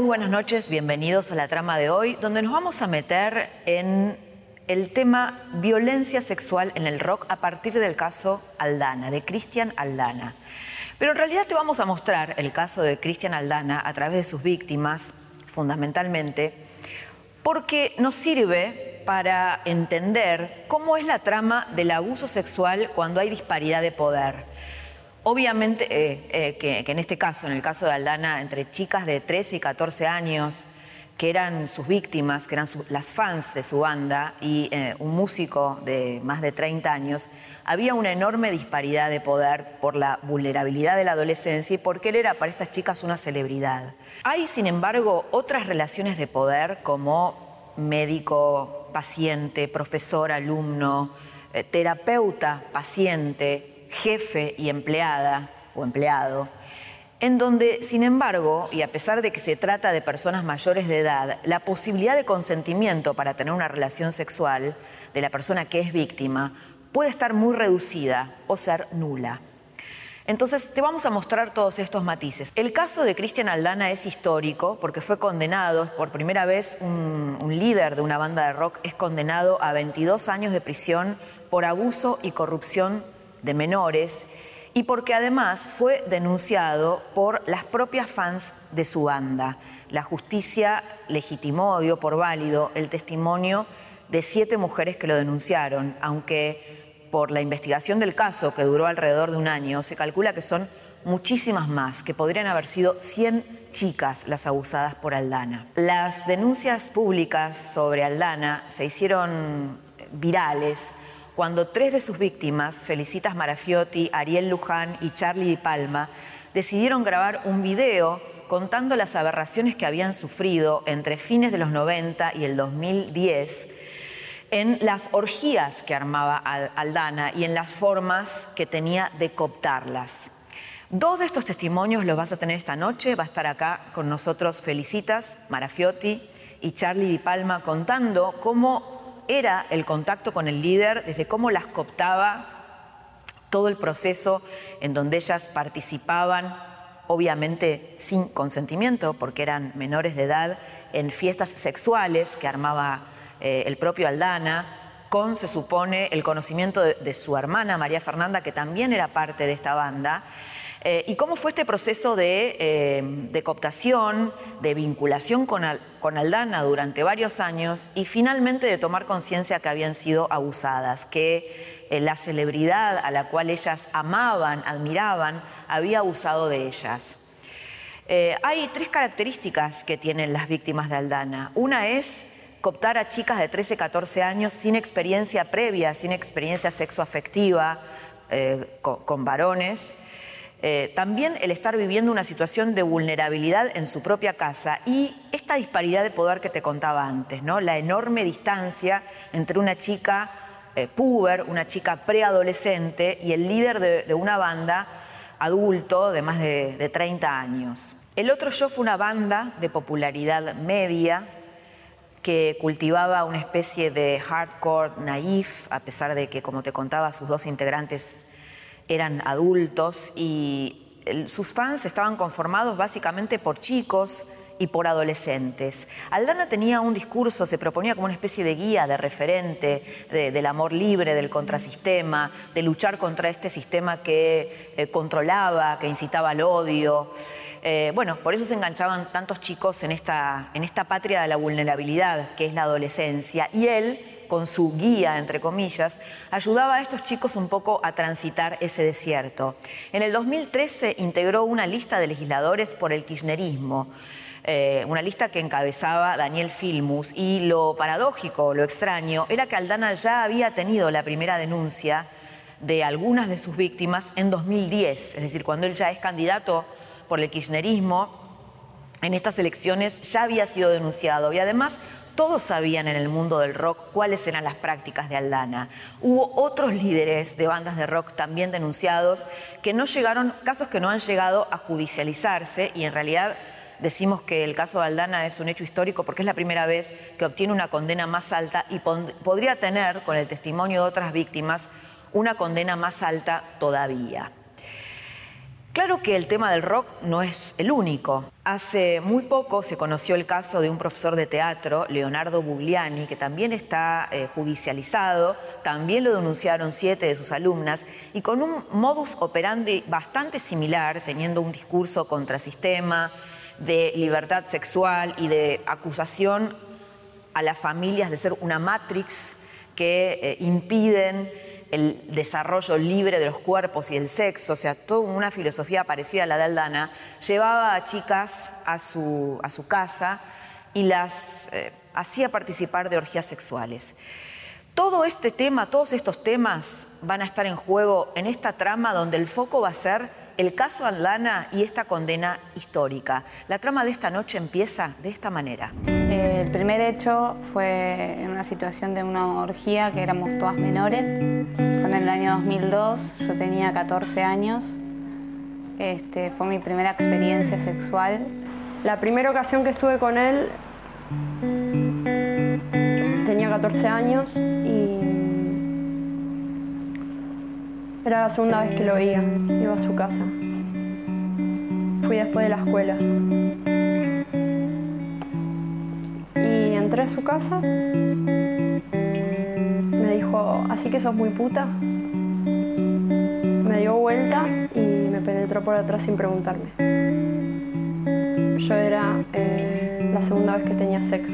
Muy buenas noches, bienvenidos a la trama de hoy, donde nos vamos a meter en el tema violencia sexual en el rock a partir del caso Aldana, de Cristian Aldana. Pero en realidad te vamos a mostrar el caso de Cristian Aldana a través de sus víctimas, fundamentalmente, porque nos sirve para entender cómo es la trama del abuso sexual cuando hay disparidad de poder. Obviamente eh, eh, que, en este caso, en el caso de Aldana, entre chicas de 13 y 14 años, que eran sus víctimas, que eran las fans de su banda, y eh, un músico de más de 30 años, había una enorme disparidad de poder por la vulnerabilidad de la adolescencia y porque él era para estas chicas una celebridad. Hay, sin embargo, otras relaciones de poder como médico, paciente, profesor, alumno, terapeuta, paciente, jefe y empleada o empleado, en donde, sin embargo, y a pesar de que se trata de personas mayores de edad, la posibilidad de consentimiento para tener una relación sexual de la persona que es víctima puede estar muy reducida o ser nula. Entonces, te vamos a mostrar todos estos matices. El caso de Cristian Aldana es histórico porque fue condenado, por primera vez un, un, líder de una banda de rock es condenado a 22 años de prisión por abuso y corrupción de menores y porque además fue denunciado por las propias fans de su banda. La justicia legitimó, dio por válido el testimonio de siete mujeres que lo denunciaron, aunque por la investigación del caso, que duró alrededor de un año, se calcula que son muchísimas más, que podrían haber sido 100 chicas las abusadas por Aldana. Las denuncias públicas sobre Aldana se hicieron virales cuando tres de sus víctimas, Felicitas Marafiotti, Ariel Luján y Charlie Di Palma, decidieron grabar un video contando las aberraciones que habían sufrido entre fines de los 90 y el 2010 en las orgías que armaba Aldana y en las formas que tenía de cooptarlas. Dos de estos testimonios los vas a tener esta noche. Va a estar acá con nosotros Felicitas Marafiotti y Charlie Di Palma contando cómo era el contacto con el líder, desde cómo las cooptaba, todo el proceso en donde ellas participaban, obviamente sin consentimiento, porque eran menores de edad, en fiestas sexuales que armaba eh, el propio Aldana, con, se supone, el conocimiento de su hermana María Fernanda, que también era parte de esta banda. Eh, ¿Y cómo fue este proceso de, eh, cooptación, de vinculación con, Aldana durante varios años y finalmente de tomar conciencia que habían sido abusadas, que eh, la celebridad a la cual ellas amaban, admiraban, había abusado de ellas? hay tres características que tienen las víctimas de Aldana. Una es cooptar a chicas de 13, 14 años sin experiencia previa, sin experiencia sexoafectiva con varones. Eh, también el estar viviendo una situación de vulnerabilidad en su propia casa y esta disparidad de poder que te contaba antes, ¿no? la enorme distancia entre una chica eh, puber, una chica preadolescente y el líder de, una banda adulto de más de, de 30 años. El otro yo fue una banda de popularidad media que cultivaba una especie de hardcore naif, a pesar de que, como te contaba, sus dos integrantes eran adultos y sus fans estaban conformados básicamente por chicos y por adolescentes. Aldana tenía un discurso, se proponía como una especie de guía, de referente del amor libre, del contrasistema, de luchar contra este sistema que eh, controlaba, que incitaba al odio. Eh, bueno, por eso se enganchaban tantos chicos en esta, en esta patria de la vulnerabilidad, que es la adolescencia. Y él con su guía, entre comillas, ayudaba a estos chicos un poco a transitar ese desierto. En el 2013 integró una lista de legisladores por el kirchnerismo. Eh, una lista que encabezaba Daniel Filmus y lo paradójico, lo extraño, era que Aldana ya había tenido la primera denuncia de algunas de sus víctimas en 2010, es decir, cuando él ya es candidato por el kirchnerismo, en estas elecciones ya había sido denunciado y además todos sabían en el mundo del rock cuáles eran las prácticas de Aldana. Hubo otros líderes de bandas de rock también denunciados que no llegaron, casos que no han llegado a judicializarse y en realidad decimos que el caso de Aldana es un hecho histórico porque es la primera vez que obtiene una condena más alta y podría tener, con el testimonio de otras víctimas, una condena más alta todavía. Claro que el tema del rock no es el único. Hace muy poco se conoció el caso de un profesor de teatro, Leonardo Bugliani, que también está eh, judicializado, también lo denunciaron siete de sus alumnas, y con un modus operandi bastante similar, teniendo un discurso contrasistema, de libertad sexual y de acusación a las familias de ser una matrix que eh, impiden el desarrollo libre de los cuerpos y el sexo, o sea, toda una filosofía parecida a la de Aldana, llevaba a chicas a su, a su casa y las eh, hacía participar de orgías sexuales. Todo este tema, todos estos temas van a estar en juego en esta trama donde el foco va a ser el caso Aldana y esta condena histórica. La trama de esta noche empieza de esta manera. El primer hecho fue en una situación de una orgía que éramos todas menores. Fue en el año 2002, yo tenía 14 años. Este, fue mi primera experiencia sexual. La primera ocasión que estuve con él tenía 14 años y era la segunda vez que lo veía. Iba a su casa. Fui después de la escuela. A su casa. Me dijo, así que sos muy puta. Me dio vuelta y me penetró por atrás sin preguntarme. Yo era eh, la segunda vez que tenía sexo.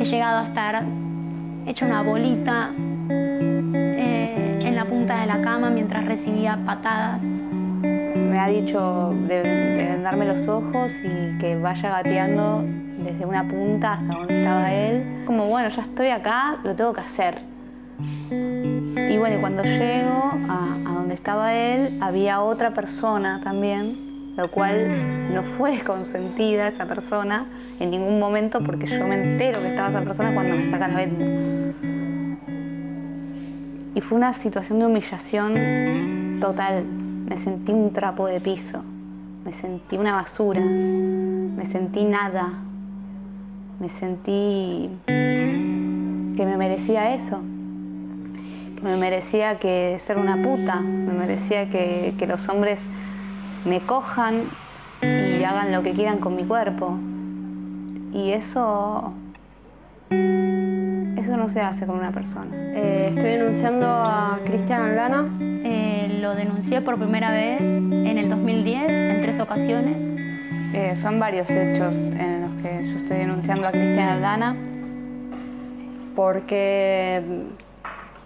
He llegado a estar hecho una bolita eh, en la punta de la cama mientras recibía patadas. Me ha dicho de, vendarme los ojos y que vaya gateando desde una punta hasta donde estaba él. Como bueno, ya estoy acá, lo tengo que hacer. Y bueno, cuando llego a, a donde estaba él, había otra persona también lo cual no fue consentida esa persona en ningún momento porque yo me entero que estaba esa persona cuando me sacan la venda. Y fue una situación de humillación total. Me sentí un trapo de piso, me sentí una basura, me sentí nada, me sentí que me merecía eso, que me merecía que ser una puta, me merecía que, que los hombres me cojan y hagan lo que quieran con mi cuerpo. Y eso, eso no se hace con una persona. Eh, estoy denunciando a Cristian Aldana. Eh, lo denuncié por primera vez en el 2010, en tres ocasiones. Eh, son varios hechos en los que yo estoy denunciando a Cristian Aldana. Porque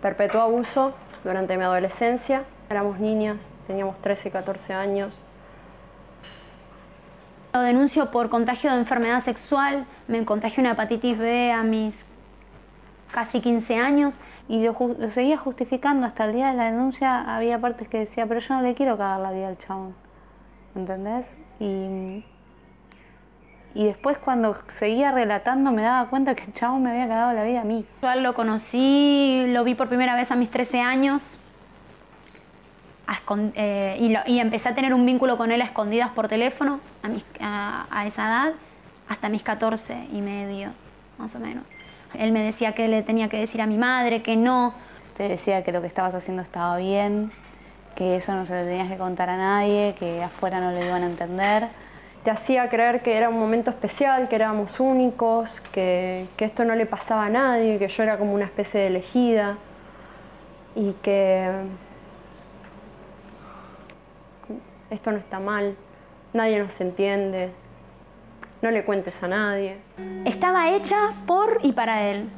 perpetuó abuso durante mi adolescencia. Éramos niñas, teníamos 13, 14 años lo denuncio por contagio de enfermedad sexual, me contagié una hepatitis B a mis casi 15 años y lo, seguía justificando hasta el día de la denuncia. Había partes que decía, pero yo no le quiero cagar la vida al chabón, ¿entendés? Y, y después cuando seguía relatando me daba cuenta que el chabón me había cagado la vida a mí. Yo lo conocí, lo vi por primera vez a mis 13 años, eh, y, empecé a tener un vínculo con él a escondidas por teléfono a, esa edad hasta mis 14 y medio, más o menos. Él me decía que le tenía que decir a mi madre que no. Te decía que lo que estabas haciendo estaba bien, que eso no se lo tenías que contar a nadie, que afuera no le iban a entender. Te hacía creer que era un momento especial, que éramos únicos, que, que esto no le pasaba a nadie, que yo era como una especie de elegida y que esto no está mal, nadie nos entiende, no le cuentes a nadie. Estaba hecha por y para él.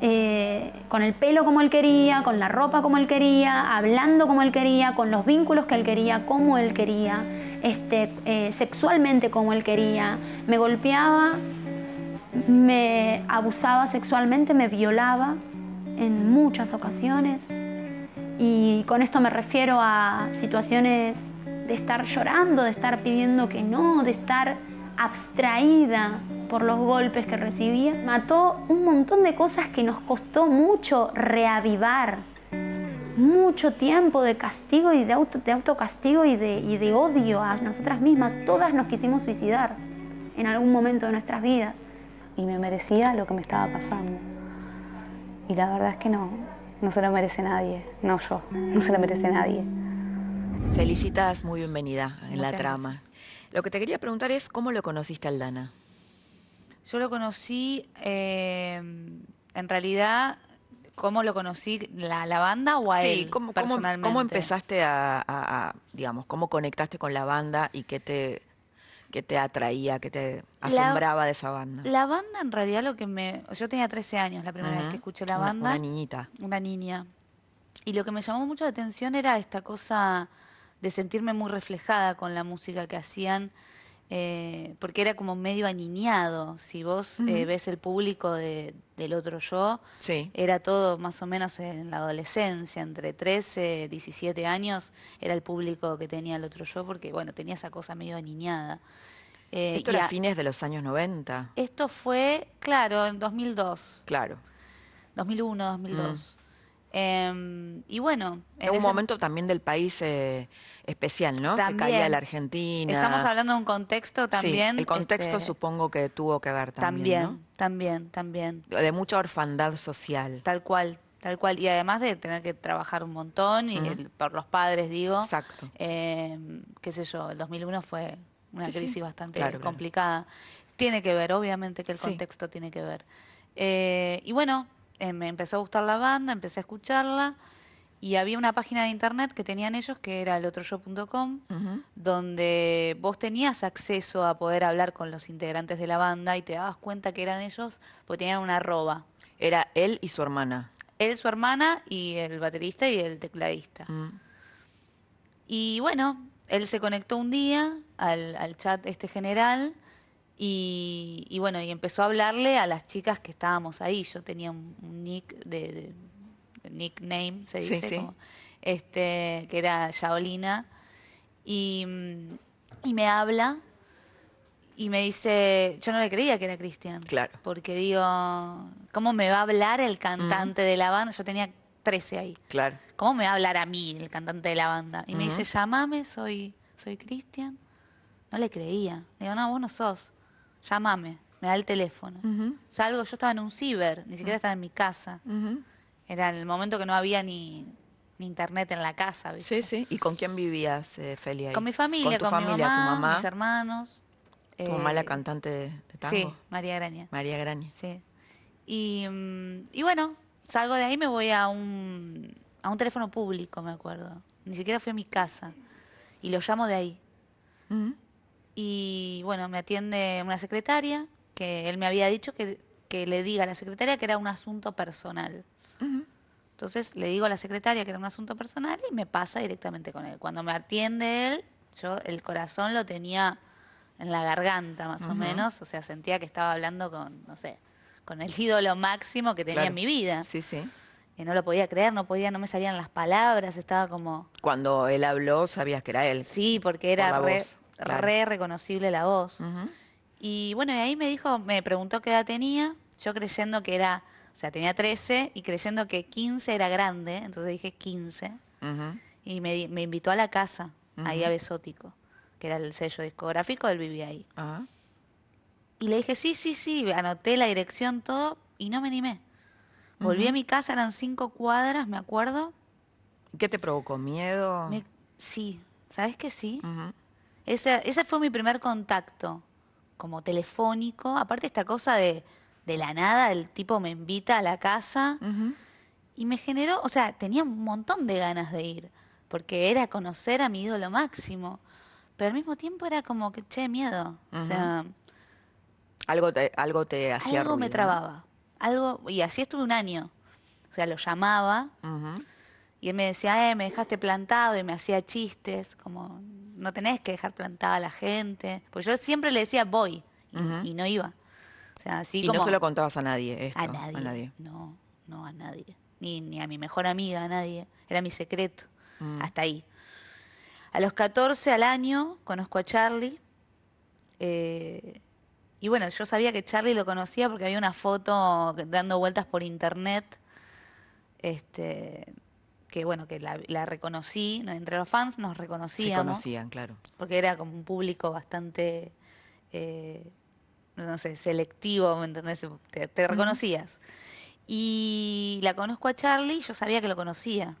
Eh, con el pelo como él quería, con la ropa como él quería, hablando como él quería, con los vínculos que él quería, como él quería, este, eh, sexualmente como él quería. Me golpeaba, me abusaba sexualmente, me violaba en muchas ocasiones. Y con esto me refiero a situaciones de estar llorando, de estar pidiendo que no, de estar abstraída por los golpes que recibía. Mató un montón de cosas que nos costó mucho reavivar. Mucho tiempo de castigo y de, auto, de autocastigo y de, y de odio a nosotras mismas. Todas nos quisimos suicidar en algún momento de nuestras vidas. Y me merecía lo que me estaba pasando. Y la verdad es que no, no se lo merece nadie. No yo, no se lo merece nadie. Felicitas, muy bienvenida en la trama. Lo que te quería preguntar es, ¿cómo lo conociste al Dana? Yo lo conocí, eh, en realidad, ¿cómo lo conocí? ¿La, la banda o a sí, él ¿cómo, cómo, personalmente? cómo empezaste a, a- a, digamos, cómo conectaste con la banda y qué te, qué te atraía, qué te asombraba de esa banda? La banda, en realidad, lo que me... Yo tenía 13 años la primera vez que escuché la Una- banda. Una niñita. una niña. Y lo que me llamó mucho la atención era esta cosa de sentirme muy reflejada con la música que hacían, eh, porque era como medio aniñado. Si vos eh, ves el público de- del otro yo, Sí. era todo más o menos en la adolescencia, entre 13, 17 años, era el público que tenía el otro yo, porque bueno, tenía esa cosa medio aniñada. Eh, Esto era a- fines de los años 90. esto fue, claro, en 2002. Claro. 2001, 2002. Em, y bueno, en un ese- momento también del país eh, especial, ¿no? Se También. caía la Argentina. Estamos hablando de un contexto también. Sí, el contexto este, supongo que tuvo que ver también, También, también, también. De mucha orfandad social. Tal cual, tal cual. Y además de tener que trabajar un montón, y el- por los padres, digo. Exacto. em, qué sé yo, el 2001 fue una Sí, sí. crisis bastante Claro, claro. complicada. Tiene que ver, obviamente que el contexto tiene que ver. Eh, y bueno, eh, me empezó a gustar la banda, empecé a escucharla. Y había una página de internet que tenían ellos, que era elotroyo.com, donde vos tenías acceso a poder hablar con los integrantes de la banda y te dabas cuenta que eran ellos, porque tenían una arroba. Era él y su hermana. Él, su hermana y el baterista y el tecladista. Mm. Y bueno, él se conectó un día al, al chat este general y, y bueno, y empezó a hablarle a las chicas que estábamos ahí. Yo tenía un, un nick de, de- de nickname, se dice, sí. como, este, que era Shaolina. Y, y me habla y me dice, yo no le creía que era Cristian. Claro. Porque digo, ¿cómo me va a hablar el cantante de la banda? Yo tenía 13 ahí. Claro. ¿Cómo me va a hablar a mí, el cantante de la banda? Y me dice, llámame, soy, soy Cristian. No le creía. Digo, no, vos no sos. Llámame. Me da el teléfono. Salgo, yo estaba en un ciber, ni siquiera estaba en mi casa. Ujú. Era el momento que no había ni, ni internet en la casa, ¿viste? Sí, sí. ¿Y con quién vivías, eh, Feli? ahí? Con mi familia, con mi mamá, tu mamá, mis hermanos. tu mamá eh, la cantante de, de tango. Sí, María Graña. María Graña. Sí. Y, mm, y bueno, salgo de ahí me voy a un, a un teléfono público, me acuerdo. Ni siquiera fui a mi casa. Y lo llamo de ahí. Ujú. Y bueno, me atiende una secretaria, que él me había dicho que, que le diga a la secretaria que era un asunto personal. Entonces le digo a la secretaria que era un asunto personal y me pasa directamente con él. Cuando me atiende él, yo el corazón lo tenía en la garganta más o menos, o sea, sentía que estaba hablando con, no sé, con el ídolo máximo que tenía Claro. en mi vida. Sí, sí. Y no lo podía creer, no podía, no me salían las palabras, estaba como, Cuando él habló, sabías que era él. sí, porque era re, claro. re reconocible la voz. Y bueno, y ahí me dijo, me preguntó qué edad tenía, yo creyendo que era, o sea, tenía 13 y creyendo que 15 era grande, entonces dije 15. Ujú. Y me, me invitó a la casa, ahí a Besótico, que era el sello discográfico, él vivía ahí. Ajá. Y le dije, sí, sí, sí, anoté la dirección, todo, y no me animé. Volví a mi casa, eran cinco cuadras, me acuerdo. ¿Qué te provocó? ¿Miedo? Me- sí, ¿sabes que sí? Ese, ese fue mi primer contacto, como telefónico. Aparte esta cosa de, de la nada, el tipo me invita a la casa y me generó, o sea, tenía un montón de ganas de ir, porque era conocer a mi ídolo máximo. Pero al mismo tiempo era como que, che, miedo. O sea, Algo te, algo te hacía algo me trababa. Algo, y así estuve un año. O sea, lo llamaba y él me decía, eh, me dejaste plantado y me hacía chistes, como, no tenés que dejar plantada a la gente. Pues yo siempre le decía, voy, y, no iba. O sea, así Y como... no se lo contabas a nadie esto. a nadie. No, no a nadie, ni, ni a mi mejor amiga, a nadie. Era mi secreto, hasta ahí. A los 14 al año conozco a Charlie. eh, y bueno, yo sabía que Charlie lo conocía porque había una foto dando vueltas por internet. Este, que bueno, que la, la reconocí. ¿no? Entre los fans nos Se reconocíamos conocían, claro. porque era como un público bastante, eh, no sé, selectivo, ¿me entendés? Te, te reconocías. Y la conozco a Charlie, yo sabía que lo conocía.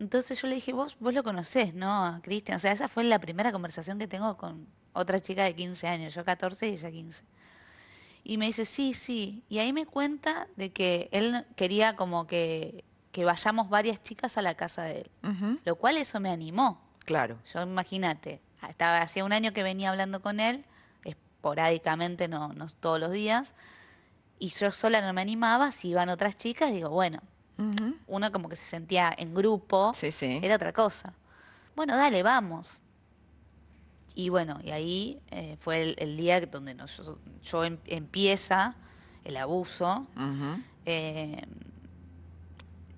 Entonces yo le dije, vos, vos lo conocés, ¿no? A Cristian. O sea, esa fue la primera conversación que tengo con otra chica de 15 años, yo 14 y ella 15. Y me dice, sí, sí. Y ahí me cuenta de que él quería como que, que vayamos varias chicas a la casa de él. Lo cual eso me animó. Claro. Yo imagínate, estaba hacía un año que venía hablando con él, esporádicamente, no, no todos los días, y yo sola no me animaba, si iban otras chicas, digo, bueno, uno como que se sentía en grupo, Sí, sí. era otra cosa. Bueno, dale, vamos. Y bueno, y ahí eh, fue el, el día donde nos- yo, yo em- empieza el abuso, eh,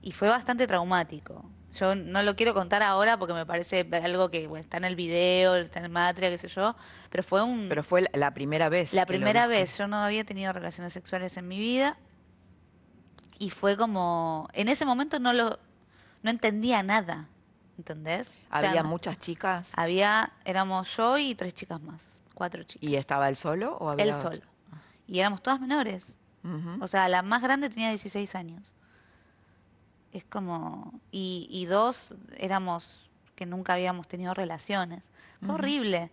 y fue bastante traumático. Yo no lo quiero contar ahora porque me parece algo que bueno, está en el video, está en Matria, qué sé yo, pero fue un... Pero fue la- primera vez. la primera vez, yo no había tenido relaciones sexuales en mi vida y fue como... En ese momento no lo... No entendía nada, ¿entendés? O sea, Había muchas chicas. Había, éramos yo y tres chicas más, cuatro chicas. ¿Y estaba él solo o había Él solo. Y éramos todas menores. O sea, la más grande tenía 16 años. Es como... Y, y dos éramos que nunca habíamos tenido relaciones. Fue horrible.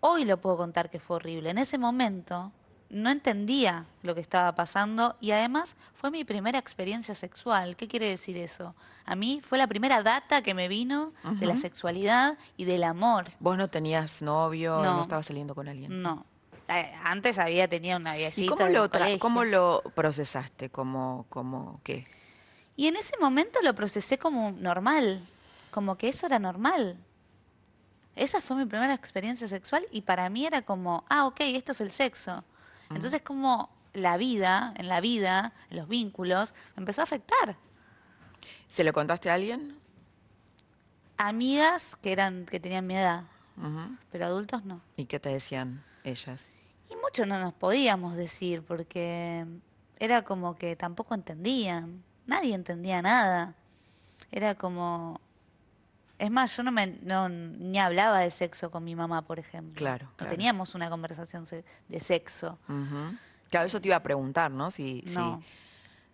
Hoy lo puedo contar que fue horrible. En ese momento no entendía lo que estaba pasando y además fue mi primera experiencia sexual. ¿Qué quiere decir eso? A mí fue la primera data que me vino de la sexualidad y del amor. ¿Vos no tenías novio? No. ¿No estabas saliendo con alguien? No. Eh, Antes había tenido una ¿Y viejita cómo lo, cómo lo procesaste? ¿Cómo, cómo qué? Y en ese momento lo procesé como normal, como que eso era normal. Esa fue mi primera experiencia sexual y para mí era como, ah, ok, esto es el sexo. Entonces como la vida, en la vida, en los vínculos, me empezó a afectar. ¿Se lo contaste a alguien? Amigas que eran que tenían mi edad, pero adultos no. ¿Y qué te decían ellas? Y mucho no nos podíamos decir porque era como que tampoco entendían. Nadie entendía nada. Era como... Es más, yo no, me, no ni hablaba de sexo con mi mamá, por ejemplo. Claro, No claro. teníamos una conversación de sexo. Ujú. Claro, eso te iba a preguntar, ¿no? Si, si- No.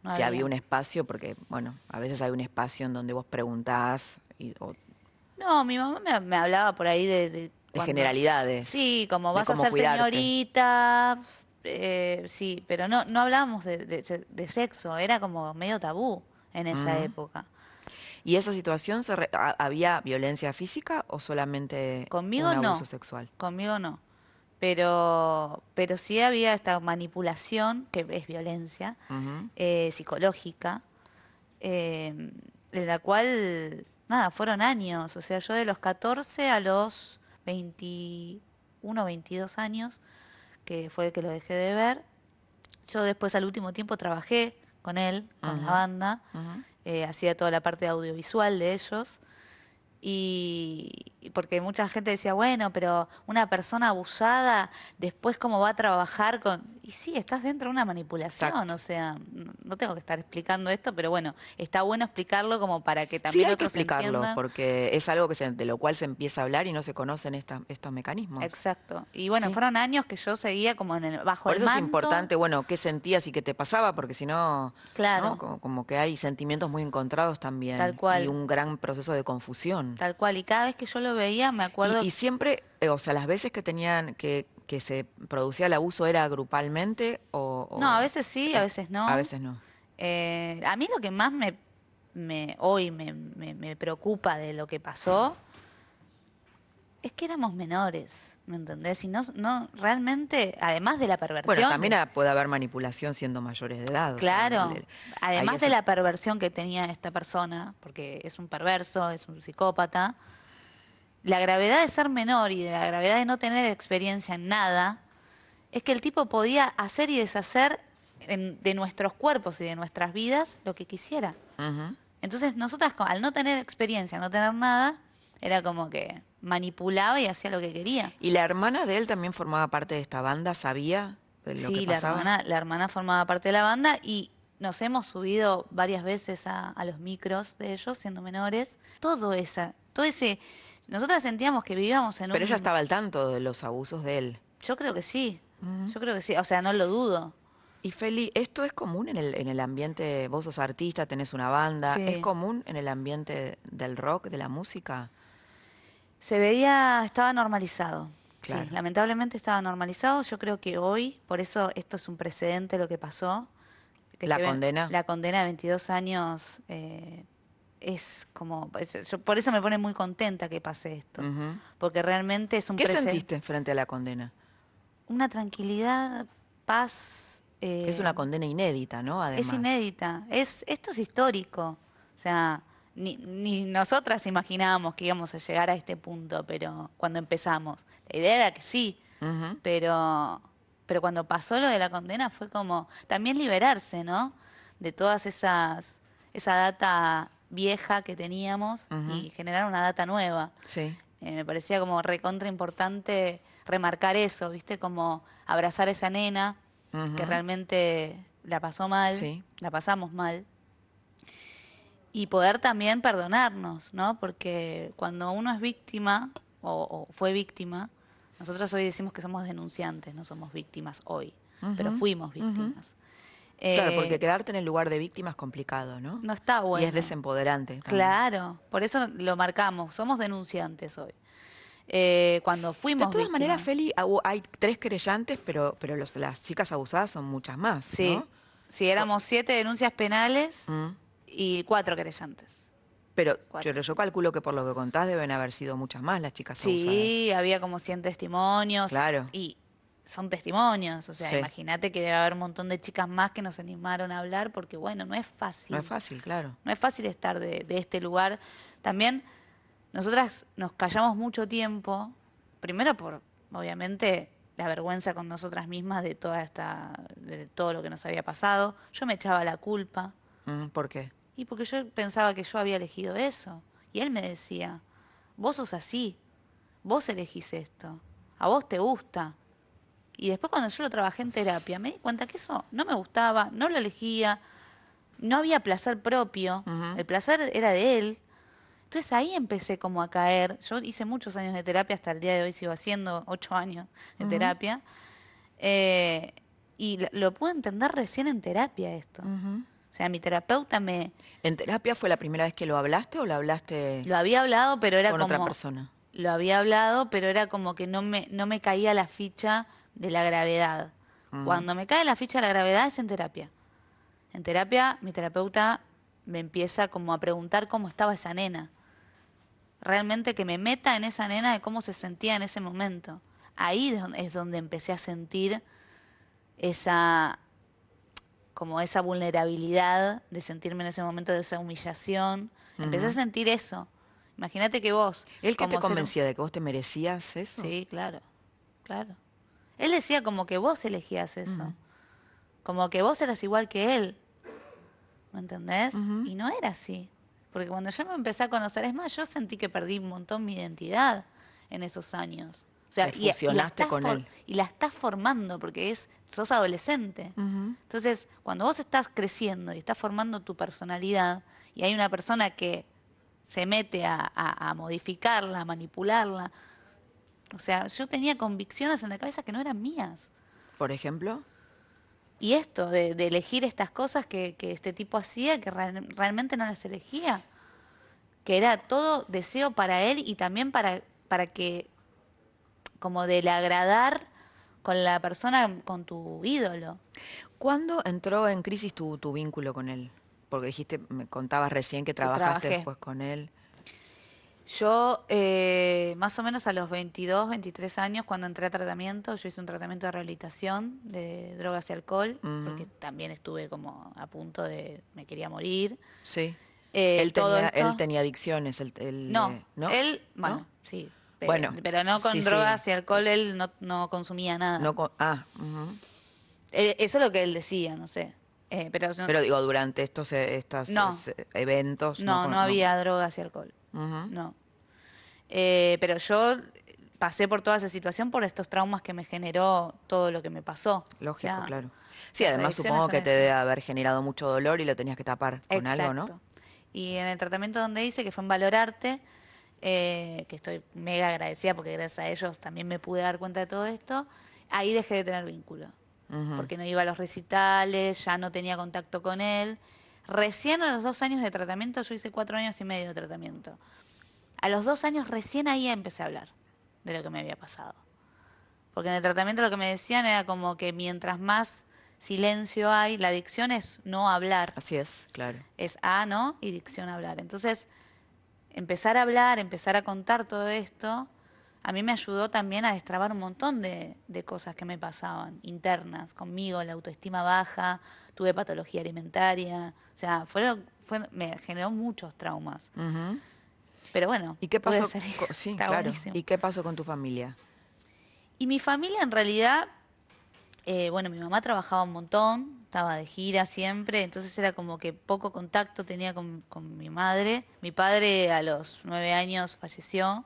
no si había un espacio, porque, bueno, a veces hay un espacio en donde vos preguntás y, o No, mi mamá me, me hablaba por ahí de... de cuando- generalidades. Sí, como vas a ser cuidarte. señorita, eh, sí, pero no, no hablábamos de, de- de sexo, era como medio tabú en esa época. ¿Y esa situación, se re- ha- había violencia física o solamente Conmigo un no. abuso sexual? Conmigo no. Pero, pero sí había esta manipulación, que es violencia, eh, psicológica, eh, en la cual, nada, fueron años. O sea, yo de los 14 a los 21, 22 años, que fue que lo dejé de ver, yo después al último tiempo trabajé con él, con la banda, eh, hacía toda la parte audiovisual de ellos. Y porque mucha gente decía, bueno, pero una persona abusada, después cómo va a trabajar con... Y sí, estás dentro de una manipulación, Exacto. o sea, no tengo que estar explicando esto, pero bueno, está bueno explicarlo como para que Sí, también hay que otros explicarlo, entiendan. porque es algo que se- de lo cual se empieza a hablar y no se conocen esta- estos mecanismos. Exacto. Y bueno, Sí. fueron años que yo seguía como en el, bajo Por el eso es manto. importante, bueno, qué sentías y qué te pasaba, porque si no, Claro. ¿no? como, como que hay sentimientos muy encontrados también. Tal cual. Y un gran proceso de confusión. Tal cual. Y cada vez que yo lo veía, me acuerdo... Y, y siempre, eh, o sea, las veces que tenían, que, que se producía el abuso era grupalmente o... o- No, a veces sí, a veces no. A veces no. Eh, a mí lo que más me, me hoy me, me- me preocupa de lo que pasó es que éramos menores, ¿me entendés? Y no, no realmente, además de la perversión. Bueno, también de- puede haber manipulación siendo mayores de edad. o sea, Claro, el- el- además de eso- la perversión que tenía esta persona, porque es un perverso, es un psicópata, la gravedad de ser menor y de la gravedad de no tener experiencia en nada, es que el tipo podía hacer y deshacer en- de nuestros cuerpos y de nuestras vidas lo que quisiera. Entonces nosotras, al no tener experiencia, no tener nada, era como que manipulaba y hacía lo que quería. ¿Y la hermana de él también formaba parte de esta banda? ¿Sabía de lo sí, que la pasaba? hermana, la hermana formaba parte de la banda y nos hemos subido varias veces a, a los micros de ellos, siendo menores. Todo esa, todo ese... Nosotras sentíamos que vivíamos en un... Pero ella estaba al tanto de los abusos de él. Yo creo que sí, yo creo que sí, o sea, no lo dudo. Y Feli, ¿esto es común en el, en el ambiente? Vos sos artista, tenés una banda. Sí. ¿Es común en el ambiente del rock, de la música? Se veía, estaba normalizado. Claro. Sí, lamentablemente estaba normalizado. Yo creo que hoy, por eso esto es un precedente lo que pasó. que ¿La condena? La condena de 22 años eh, es como... es- yo por eso me pone muy contenta que pase esto. Porque realmente es un ¿Qué sentiste frente a la condena? Una tranquilidad, paz. eh, es una condena inédita, ¿no? Además. es inédita. Es, esto es histórico. O sea, ni, ni nosotras imaginábamos que íbamos a llegar a este punto, pero cuando empezamos. La idea era que sí, pero, pero cuando pasó lo de la condena fue como también liberarse, ¿no? De todas esas, esa data vieja que teníamos y generar una data nueva. Sí. Eh, me parecía como recontra importante remarcar eso, ¿viste? Como abrazar a esa nena que realmente la pasó mal, Sí. la pasamos mal. Y poder también perdonarnos, ¿no? Porque cuando uno es víctima o, o fue víctima, nosotros hoy decimos que somos denunciantes, no somos víctimas hoy, pero fuimos víctimas. Claro, Eh, porque quedarte en el lugar de víctima es complicado, ¿no? no está bueno. Y es desempoderante. también. Claro, por eso lo marcamos, somos denunciantes hoy. Eh, cuando De fuimos todas maneras, Feli, hay tres querellantes, pero, pero los- las chicas abusadas son muchas más. Sí, ¿no? sí, éramos siete denuncias penales Mm. y cuatro querellantes. Pero Cuatro. yo, yo calculo que por lo que contás deben haber sido muchas más las chicas abusadas. Sí, había como 100 testimonios. Claro. Y son testimonios, o sea, Sí. imagínate que debe haber un montón de chicas más que nos animaron a hablar porque, bueno, no es fácil. No es fácil, claro. No es fácil estar de, de este lugar. También nosotras nos callamos mucho tiempo, primero por, obviamente, la vergüenza con nosotras mismas de toda esta, de todo lo que nos había pasado. Yo me echaba la culpa. ¿Por qué? Y porque yo pensaba que yo había elegido eso. Y él me decía, vos sos así, vos elegís esto, a vos te gusta. Y después cuando yo lo trabajé en terapia, me di cuenta que eso no me gustaba, no lo elegía, no había placer propio, el placer era de él. Entonces ahí empecé como a caer. Yo hice muchos años de terapia, hasta el día de hoy sigo haciendo ocho años de terapia. Eh, y lo, lo pude entender recién en terapia esto. O sea, mi terapeuta me ¿En terapia fue la primera vez que lo hablaste o lo hablaste lo había hablado, pero era con como otra persona? lo había hablado, pero era como que no me no me caía la ficha de la gravedad. Cuando me cae la ficha de la gravedad es en terapia. En terapia mi terapeuta me empieza como a preguntar cómo estaba esa nena. Realmente que me meta en esa nena de cómo se sentía en ese momento. Ahí es donde- empecé a sentir esa como esa vulnerabilidad de sentirme en ese momento de esa humillación. Empecé a sentir eso. Imagínate que vos. ¿Él que te ser- convencía de que vos te merecías eso? Sí, claro, claro. Él decía como que vos elegías eso. Como que vos eras igual que él. ¿Me entendés? Y no era así. Porque cuando yo me empecé a conocer, es más, yo sentí que perdí un montón mi identidad en esos años. O sea, Te y- y, la estás con for- él. Y la estás formando porque es sos adolescente. Entonces, cuando vos estás creciendo y estás formando tu personalidad y hay una persona que se mete a, a- a modificarla, a manipularla, o sea, yo tenía convicciones en la cabeza que no eran mías. Por ejemplo. Y esto, de, de elegir estas cosas que, que este tipo hacía, que real- realmente no las elegía. Que era todo deseo para él y también para, para que, como del agradar con la persona, con tu ídolo. ¿Cuándo entró en crisis tu, tu vínculo con él? Porque dijiste, me contabas recién que trabajaste después con él. Yo, eh, más o menos a los 22, 23 años, cuando entré a tratamiento, yo hice un tratamiento de rehabilitación de drogas y alcohol, porque también estuve como a punto de, me quería morir. Sí. Eh, él, todo tenía, esto- él tenía adicciones. Él, él, No, eh, ¿no? él, bueno, ¿No? sí, pero, Bueno, pero no con sí, sí. drogas y alcohol, él no, no consumía nada. No con- ah. Eh, eso es lo que él decía, no sé. Eh, pero, digo, durante estos, estos No. eventos. no, no, había drogas y alcohol. No. Eh, pero yo pasé por toda esa situación por estos traumas que me generó todo lo que me pasó. Lógico, O sea, claro. Sí, además supongo que te debe haber generado mucho dolor y lo tenías que tapar con algo, ¿no? Y en el tratamiento donde hice, que fue en Valorarte, eh, que estoy mega agradecida porque gracias a ellos también me pude dar cuenta de todo esto, ahí dejé de tener vínculo. Porque no iba a los recitales, ya no tenía contacto con él. Recién a los dos años de tratamiento, yo hice cuatro años y medio de tratamiento. A los dos años recién ahí empecé a hablar de lo que me había pasado. Porque en el tratamiento lo que me decían era como que mientras más silencio hay, la adicción es no hablar Así es, claro. es A, ¿no? Y dicción hablar. Entonces, empezar a hablar, empezar a contar todo esto, a mí me ayudó también a destrabar un montón de, de cosas que me pasaban, internas, conmigo, la autoestima baja, tuve patología alimentaria, o sea, fue, fue, me generó muchos traumas. Pero bueno, ¿Y qué pude pasó? salir. co- Sí, Está claro. buenísimo. ¿Y qué pasó con tu familia? Y mi familia en realidad, eh, bueno, mi mamá trabajaba un montón, estaba de gira siempre, entonces era como que poco contacto tenía con, con mi madre. Mi padre a los nueve años falleció,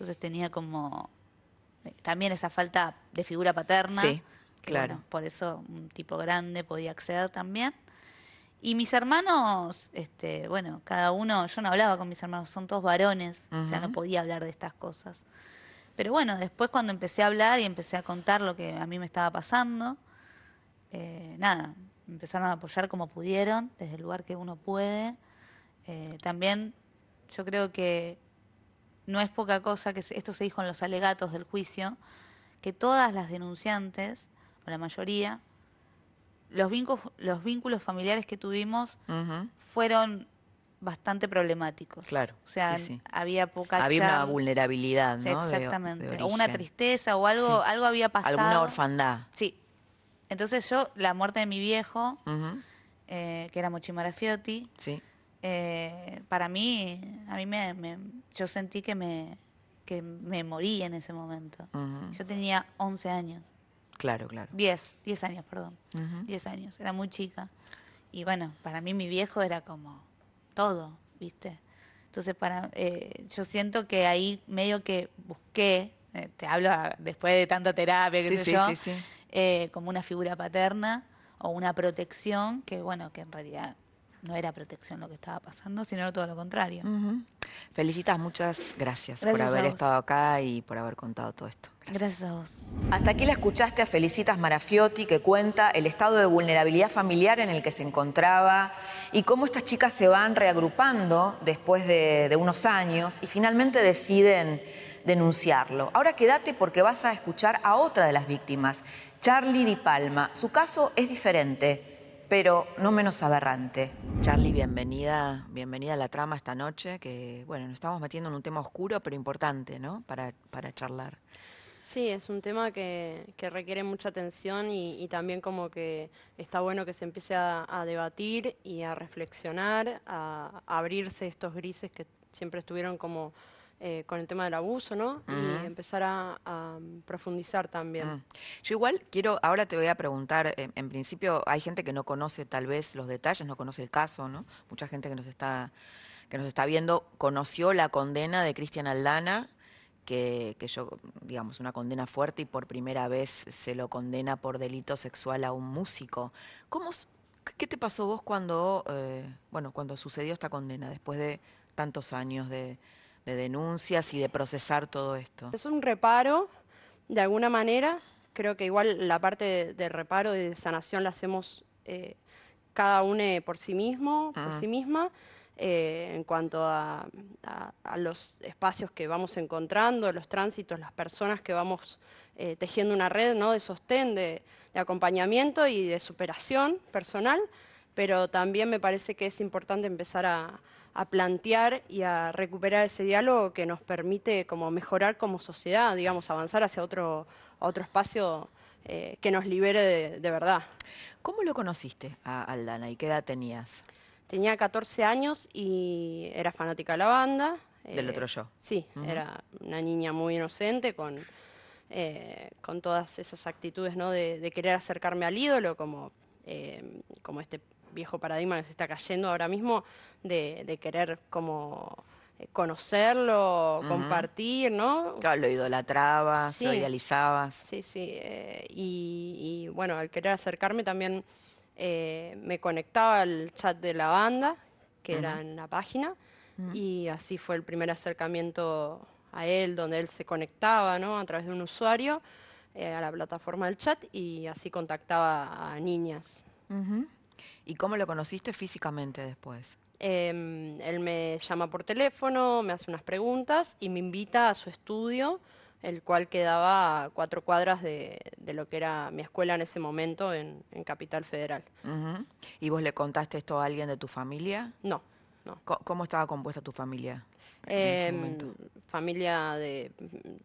entonces tenía como eh, también esa falta de figura paterna. Sí, claro. bueno, por eso un tipo grande podía acceder también. Y mis hermanos, este, bueno, cada uno, yo no hablaba con mis hermanos, son todos varones, o sea, no podía hablar de estas cosas. Pero bueno, después cuando empecé a hablar y empecé a contar lo que a mí me estaba pasando, eh, nada, empezaron a apoyar como pudieron, desde el lugar que uno puede. Eh, también yo creo que no es poca cosa, que esto se dijo en los alegatos del juicio, que todas las denunciantes, o la mayoría, los vínculos, los vínculos familiares que tuvimos fueron bastante problemáticos. Claro, O sea, sí, sí. había poca Había una vulnerabilidad, Sí, ¿no? De- de exactamente. o una tristeza o algo, Sí. algo había pasado. Alguna orfandad. Sí. Entonces yo, la muerte de mi viejo, eh, que era Mochimara Fiotti, Sí. Eh, para mí, a mí me, me- yo sentí que me, que me morí en ese momento. Yo tenía 11 años, Claro, claro. 10, 10 años, perdón, Ujú. 10 años, era muy chica. Y bueno, para mí mi viejo era como todo, ¿viste? Entonces para eh, yo siento que ahí medio que busqué, eh, te hablo a- después de tanta terapia, qué Sí, sé sí, yo, sí. eh, como una figura paterna o una protección, que bueno, que en realidad no era protección lo que estaba pasando, sino todo lo contrario. Felicitas, muchas gracias, por Gracias haber estado acá y por haber contado todo esto. Gracias a vos. Hasta aquí la escuchaste a Felicitas Marafiotti que cuenta el estado de vulnerabilidad familiar en el que se encontraba y cómo estas chicas se van reagrupando después de, de unos años y finalmente deciden denunciarlo. Ahora quédate porque vas a escuchar a otra de las víctimas, Charlie Di Palma. Su caso es diferente, pero no menos aberrante. Charlie, bienvenida, bienvenida a la trama esta noche, que bueno, nos estamos metiendo en un tema oscuro pero importante, ¿no? Para, para charlar. Sí, es un tema que, que requiere mucha atención y, y también como que está bueno que se empiece a, a debatir y a reflexionar, a, a abrirse estos grises que siempre estuvieron como eh, con el tema del abuso, ¿no? Y empezar a, a profundizar también. Mm. Yo igual quiero, ahora te voy a preguntar, en, en principio hay gente que no conoce tal vez los detalles, no conoce el caso, ¿no? Mucha gente que nos está, que nos está viendo conoció la condena de Cristian Aldana, que, que yo, digamos, una condena fuerte y por primera vez se lo condena por delito sexual a un músico. ¿Cómo, ¿Qué te pasó vos cuando, eh, bueno, cuando sucedió esta condena, después de tantos años de, de denuncias y de procesar todo esto? Es un reparo, de alguna manera. Creo que igual la parte de, de reparo y de sanación la hacemos eh, cada uno por sí mismo, por sí misma, eh, en cuanto a, a- a los espacios que vamos encontrando, los tránsitos, las personas que vamos eh, tejiendo una red ¿no? de sostén, de, de acompañamiento y de superación personal, pero también me parece que es importante empezar a, a plantear y a recuperar ese diálogo que nos permite como mejorar como sociedad, digamos, avanzar hacia otro, a otro espacio eh, que nos libere de, de verdad. ¿Cómo lo conociste a Aldana y qué edad tenías? Tenía 14 años y era fanática de la banda. Del otro yo. Sí, era una niña muy inocente con eh, con todas esas actitudes ¿no? de, querer acercarme al ídolo, como, eh, como este viejo paradigma que se está cayendo ahora mismo, de, querer como eh, conocerlo, compartir, ¿no? Claro, lo idolatrabas, lo idealizabas. Sí, sí. y, bueno, al querer acercarme también me conectaba al chat de la banda, que era en la página, y así fue el primer acercamiento a él, donde él se conectaba ¿no? a través de un usuario eh, a la plataforma del chat y así contactaba a niñas. ¿Y cómo lo conociste físicamente después? Em, él me llama por teléfono, me hace unas preguntas y me invita a su estudio, el cual quedaba a cuatro cuadras de, lo que era mi escuela en ese momento en, Capital Federal. ¿Y vos le contaste esto a alguien de tu familia? No, no. ¿Cómo estaba compuesta tu familia? Eh, familia de,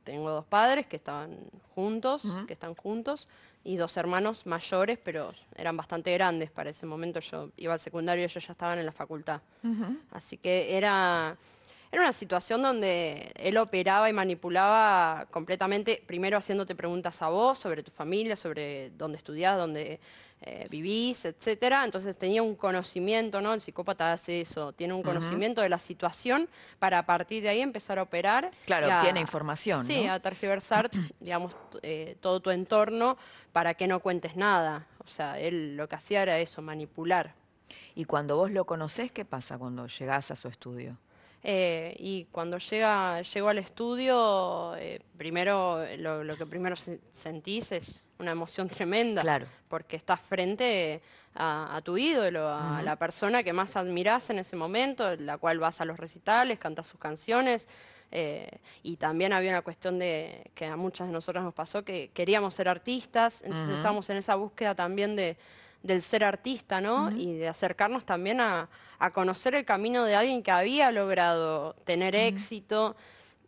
tengo dos padres que estaban juntos, que están juntos, y dos hermanos mayores, pero eran bastante grandes para ese momento. Yo iba al secundario y ellos ya estaban en la facultad. Así que era, era una situación donde él operaba y manipulaba completamente, primero haciéndote preguntas a vos sobre tu familia, sobre dónde estudiás, dónde eh, vivís, etcétera. Entonces tenía un conocimiento, ¿no? El psicópata hace eso, tiene un conocimiento de la situación para a partir de ahí empezar a operar. Claro, tiene información. Sí, a tergiversar, digamos, eh, todo tu entorno para que no cuentes nada. O sea, él lo que hacía era eso, manipular. Y cuando vos lo conocés, ¿qué pasa cuando llegás a su estudio? Eh, y cuando llega, llego al estudio, eh, primero lo, que primero sentís es una emoción tremenda, claro. porque estás frente a, tu ídolo, a la persona que más admirás en ese momento, la cual vas a los recitales, cantas sus canciones. Eh, y también había una cuestión de que a muchas de nosotras nos pasó que queríamos ser artistas, entonces estamos en esa búsqueda también de, del ser artista, ¿no? Y de acercarnos también a, a conocer el camino de alguien que había logrado tener éxito.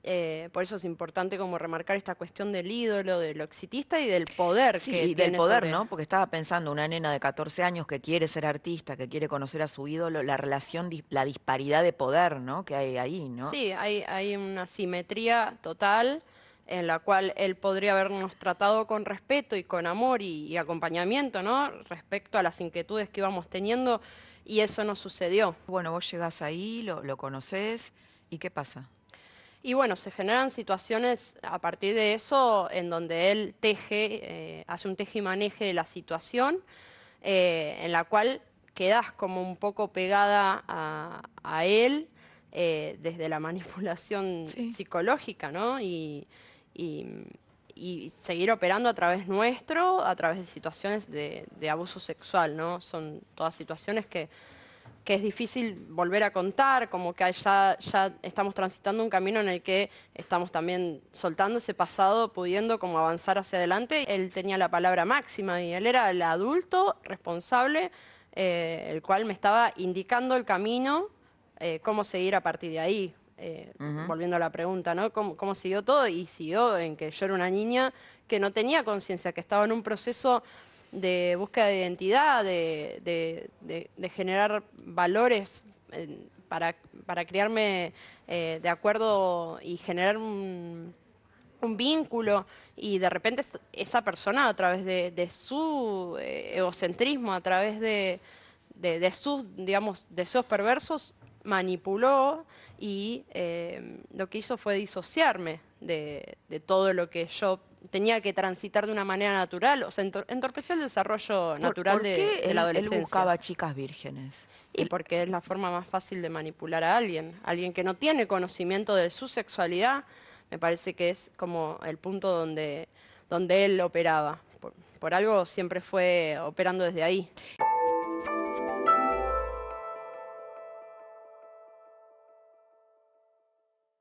Eh, por eso es importante como remarcar esta cuestión del ídolo, de lo exitista y del poder sí, que y del poder, ¿no? Porque estaba pensando una nena de 14 años que quiere ser artista, que quiere conocer a su ídolo, la relación, la disparidad de poder, ¿no? Que hay ahí, ¿no? Sí, hay, hay una simetría total en la cual él podría habernos tratado con respeto y con amor y, y acompañamiento, ¿no? Respecto a las inquietudes que íbamos teniendo y eso no sucedió. Bueno, vos llegás ahí, lo, lo conoces y ¿qué pasa? Y bueno, se generan situaciones a partir de eso en donde él teje, eh, hace un teje y maneje de la situación, eh, en la cual quedas como un poco pegada a, él eh, desde la manipulación psicológica, ¿no? y, y seguir operando a través nuestro, a través de situaciones de, abuso sexual, ¿no? Son todas situaciones que, que, es difícil volver a contar, como que ya, ya estamos transitando un camino en el que estamos también soltando ese pasado, pudiendo como avanzar hacia adelante. Él tenía la palabra máxima y él era el adulto responsable, eh, el cual me estaba indicando el camino, eh, cómo seguir a partir de ahí. Eh, volviendo a la pregunta, ¿no? ¿Cómo, siguió todo? Y siguió en que yo era una niña que no tenía conciencia, que estaba en un proceso de búsqueda de identidad, de, generar valores para, para criarme eh, de acuerdo y generar un, vínculo y de repente esa persona a través de, su eh, egocentrismo, a través de, sus, digamos, deseos perversos, manipuló y eh, lo que hizo fue disociarme de, todo lo que yo tenía que transitar de una manera natural, o sea, entorpeció el desarrollo natural de, la adolescencia. él buscaba chicas vírgenes? Y porque es la forma más fácil de manipular a alguien. Alguien que no tiene conocimiento de su sexualidad, me parece que es como el punto donde, donde él operaba. por algo siempre fue operando desde ahí.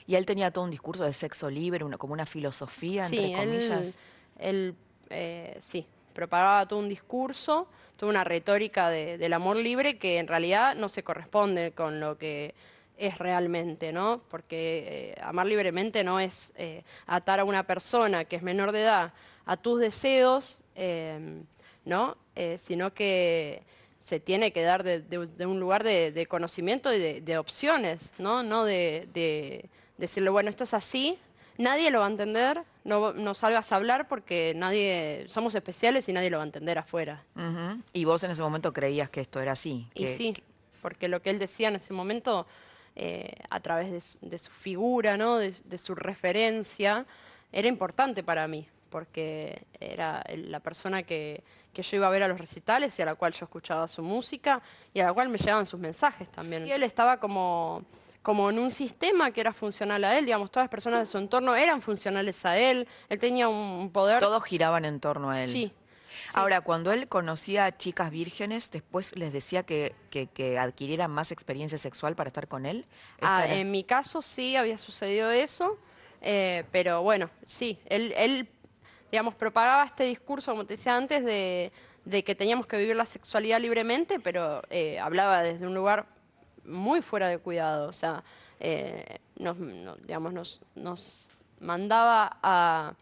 Y él tenía todo un discurso de sexo libre, una, como una filosofía, entre comillas. Él, eh, sí, propagaba todo un discurso, toda una retórica del amor libre que en realidad no se corresponde con lo que es realmente, ¿no? Porque eh, amar libremente no es eh, atar a una persona que es menor de edad a tus deseos, ¿no? sino que se tiene que dar de, un lugar de, conocimiento y de, opciones, ¿no? No de, decirle, bueno, esto es así, nadie lo va a entender, no, no salgas a hablar porque nadie, somos especiales y nadie lo va a entender afuera. Y vos en ese momento creías que esto era así. Y sí, que- porque lo que él decía en ese momento, eh, a través de su, de su figura, ¿no? de, de su referencia, era importante para mí, porque era la persona que, que yo iba a ver a los recitales y a la cual yo escuchaba su música y a la cual me llegaban sus mensajes también. Y él estaba como, como en un sistema que era funcional a él, digamos, todas las personas de su entorno eran funcionales a él, él tenía un, poder... todos giraban en torno a él. Sí. Ahora, cuando él conocía a chicas vírgenes, después les decía que, que, que adquirieran más experiencia sexual para estar con él. Ah, era- en mi caso sí había sucedido eso, eh, pero bueno, sí, él, él, digamos, propagaba este discurso, como te decía antes, de, de que teníamos que vivir la sexualidad libremente, pero eh, hablaba desde un lugar muy fuera de cuidado, o sea, eh, nos, no- digamos, nos, nos mandaba a,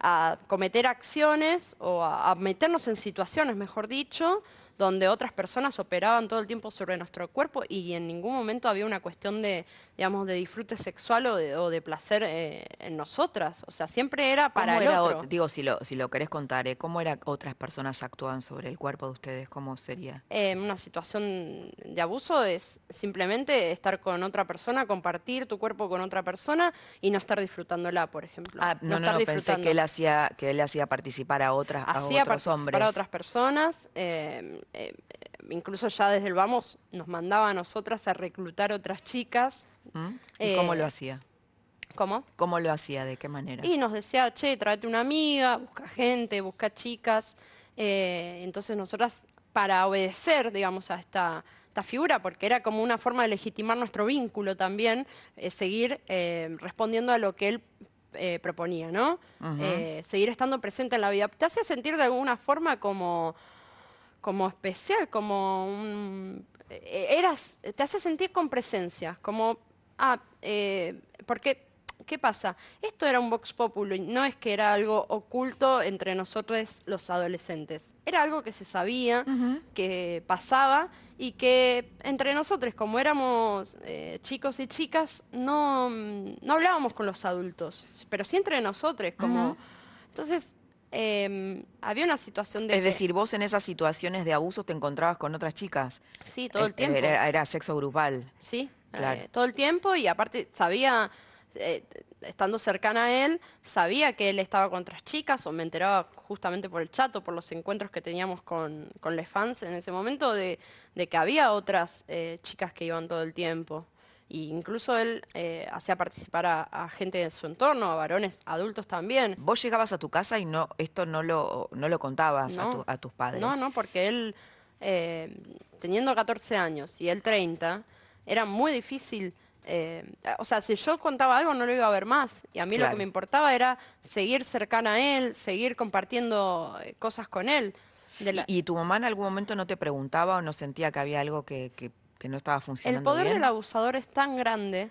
a cometer acciones o a meternos en situaciones, mejor dicho, donde otras personas operaban todo el tiempo sobre nuestro cuerpo y en ningún momento había una cuestión de, digamos, de disfrute sexual o de, o de placer eh, en nosotras. O sea, siempre era para ¿Cómo el era otro. ot- Digo, si lo, si lo querés contar, ¿eh? ¿cómo era otras personas actuaban sobre el cuerpo de ustedes? ¿Cómo sería? Eh, una situación de abuso es simplemente estar con otra persona, compartir tu cuerpo con otra persona y no estar disfrutándola, por ejemplo. Ah, no, no, estar no, pensé que él hacía, que él hacía participar a otras, a otros participar hombres. a otras personas, eh, incluso ya desde el vamos nos mandaba a nosotras a reclutar otras chicas. ¿Mm? ¿Y cómo Eh, lo hacía? ¿Cómo? ¿Cómo lo hacía? ¿De qué manera? Y nos decía, che, tráete una amiga, busca gente, busca chicas. Eh, entonces nosotras, para obedecer, digamos, a esta, esta figura, porque era como una forma de legitimar nuestro vínculo también, eh, seguir eh, respondiendo a lo que él eh, proponía, ¿no? Seguir estando presente en la vida. Te hacía sentir de alguna forma como, como especial, como un... eh, eras, te hace sentir con presencia, como, ah, eh, porque, ¿qué pasa? Esto era un Vox Populi, no es que era algo oculto entre nosotros los adolescentes, era algo que se sabía, que pasaba y que entre nosotros, como éramos eh, chicos y chicas, no, no hablábamos con los adultos, pero sí entre nosotros, como... Entonces, eh, había una situación de... es que- decir, vos en esas situaciones de abuso te encontrabas con otras chicas. Sí, todo el Eh, tiempo. Era, era sexo grupal. Sí, Claro. eh, todo el tiempo y aparte sabía, eh, estando cercana a él, sabía que él estaba con otras chicas o me enteraba justamente por el chat o por los encuentros que teníamos con, con les fans en ese momento de, de que había otras eh, chicas que iban todo el tiempo. Y incluso él eh, hacía participar a, a gente de su entorno, a varones adultos también. Vos llegabas a tu casa y no esto no lo, no lo contabas a, tu- a tus padres. No, no, porque él, eh, teniendo 14 años y él 30, era muy difícil. eh, o sea, si yo contaba algo, no lo iba a ver más. Y a mí lo que me importaba era seguir cercana a él, seguir compartiendo eh, cosas con él. De la- ¿Y, y tu mamá en algún momento no te preguntaba o no sentía que había algo que, que- que no estaba el funcionando poder bien? del abusador es tan grande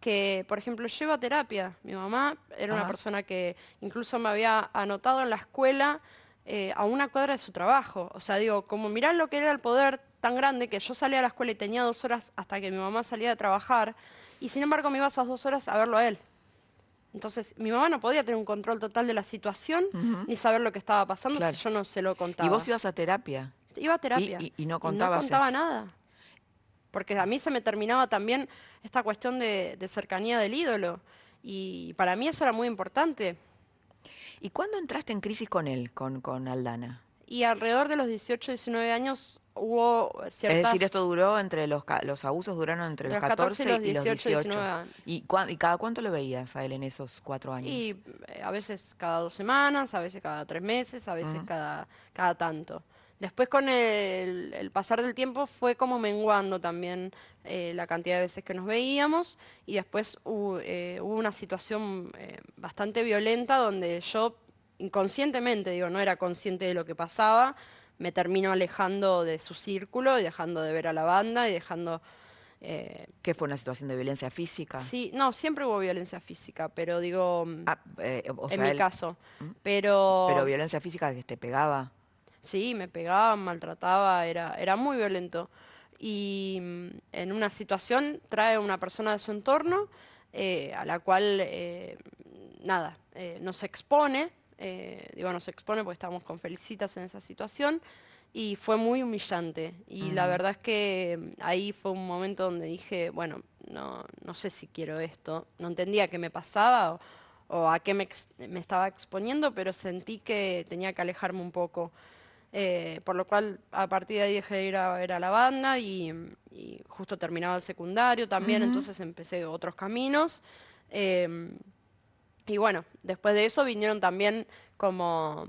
que, por ejemplo, lleva terapia. Mi mamá era una persona que incluso me había anotado en la escuela eh, a una cuadra de su trabajo. O sea, digo, como mirá lo que era el poder tan grande que yo salía a la escuela y tenía dos horas hasta que mi mamá salía de trabajar y sin embargo me iba esas dos horas a verlo a él. Entonces, mi mamá no podía tener un control total de la situación ni saber lo que estaba pasando Claro. si yo no se lo contaba. ¿Y vos ibas a terapia? Iba a terapia. y- y no contabas contaba esto. nada. Porque a mí se me terminaba también esta cuestión de, de cercanía del ídolo. Y para mí eso era muy importante. ¿Y cuándo entraste en crisis con él, con, con Aldana? Y alrededor de los 18, 19 años hubo ciertas... Es decir, esto duró entre los, abusos duraron entre los Entre los 14 14 y los los 18, 18. 19 años. ¿Y, cuán- ¿Y cada cuánto lo veías a él en esos cuatro años? Y eh, a veces cada dos semanas, a veces cada tres meses, a veces cada, cada tanto. Después con el, el pasar del tiempo fue como menguando también eh, la cantidad de veces que nos veíamos y después hubo, eh, hubo una situación eh, bastante violenta donde yo inconscientemente, digo, no era consciente de lo que pasaba, me termino alejando de su círculo y dejando de ver a la banda y dejando... eh, ¿Qué fue una situación de violencia física? sí, no, siempre hubo violencia física, pero digo, Ah, en mi él- caso. Pero, Pero violencia física que te pegaba. Sí, me pegaba, maltrataba, era, era muy violento. Y mm, en una situación trae una persona de su entorno eh, a la cual eh, nada, eh, nos expone, eh, digo nos expone porque estábamos con Felicitas en esa situación y fue muy humillante. Y la verdad es que mm, ahí fue un momento donde dije, bueno, no, no sé si quiero esto, no entendía qué me pasaba o, a qué me, me, estaba exponiendo, pero sentí que tenía que alejarme un poco. Eh, por lo cual a partir de ahí dejé de ir a ver a la banda y, justo terminaba el secundario también, entonces empecé otros caminos. Em, y bueno, después de eso vinieron también como